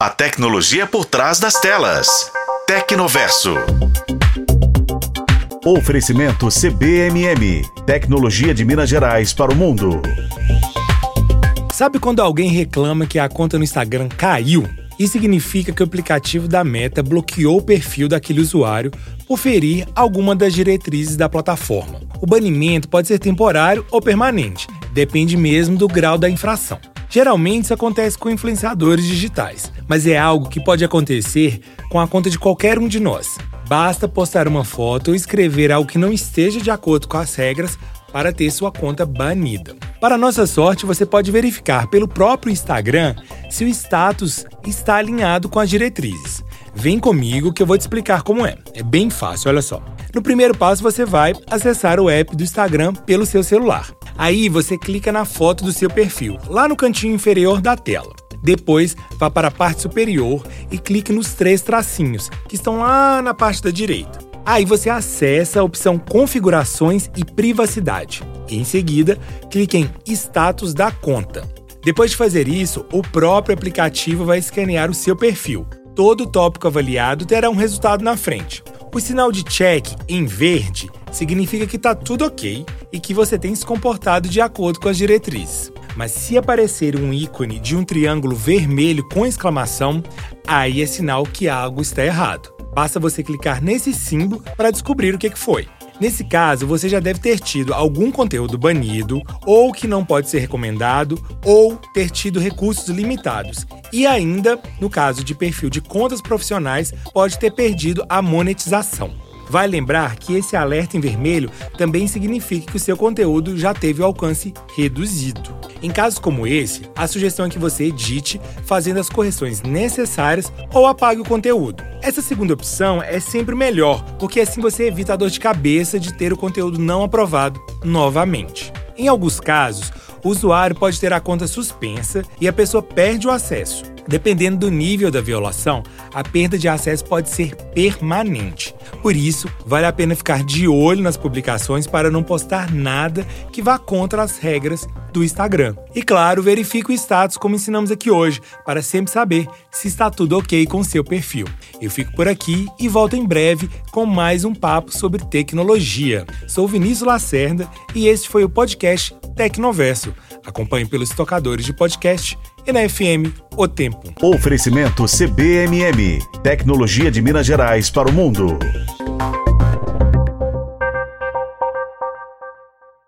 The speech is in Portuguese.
A tecnologia por trás das telas. Tecnoverso. Oferecimento CBMM. Tecnologia de Minas Gerais para o mundo. Sabe quando alguém reclama que a conta no Instagram caiu? Isso significa que o aplicativo da Meta bloqueou o perfil daquele usuário por ferir alguma das diretrizes da plataforma. O banimento pode ser temporário ou permanente, depende mesmo do grau da infração. Geralmente isso acontece com influenciadores digitais, mas é algo que pode acontecer com a conta de qualquer um de nós. Basta postar uma foto ou escrever algo que não esteja de acordo com as regras para ter sua conta banida. Para nossa sorte, você pode verificar pelo próprio Instagram se o status está alinhado com as diretrizes. Vem comigo que eu vou te explicar como é. É bem fácil, olha só. No primeiro passo, você vai acessar o app do Instagram pelo seu celular. Aí você clica na foto do seu perfil, lá no cantinho inferior da tela. Depois, vá para a parte superior e clique nos três tracinhos, que estão lá na parte da direita. Aí você acessa a opção Configurações e Privacidade. Em seguida, clique em Status da conta. Depois de fazer isso, o próprio aplicativo vai escanear o seu perfil. Todo tópico avaliado terá um resultado na frente. O sinal de check em verde significa que está tudo ok e que você tem se comportado de acordo com as diretrizes. Mas se aparecer um ícone de um triângulo vermelho com exclamação, aí é sinal que algo está errado. Basta você clicar nesse símbolo para descobrir o que foi. Nesse caso, você já deve ter tido algum conteúdo banido, ou que não pode ser recomendado, ou ter tido recursos limitados. E ainda, no caso de perfil de contas profissionais, pode ter perdido a monetização. Vai lembrar que esse alerta em vermelho também significa que o seu conteúdo já teve o alcance reduzido. Em casos como esse, a sugestão é que você edite, fazendo as correções necessárias ou apague o conteúdo. Essa segunda opção é sempre melhor, porque assim você evita a dor de cabeça de ter o conteúdo não aprovado novamente. Em alguns casos, o usuário pode ter a conta suspensa e a pessoa perde o acesso. Dependendo do nível da violação, a perda de acesso pode ser permanente. Por isso, vale a pena ficar de olho nas publicações para não postar nada que vá contra as regras do Instagram. E claro, verifique o status como ensinamos aqui hoje, para sempre saber se está tudo ok com seu perfil. Eu fico por aqui e volto em breve com mais um papo sobre tecnologia. Sou Vinícius Lacerda e este foi o podcast Tecnoverso. Acompanhe pelos tocadores de podcast e na FM O Tempo. Oferecimento CBMM Tecnologia de Minas Gerais para o mundo.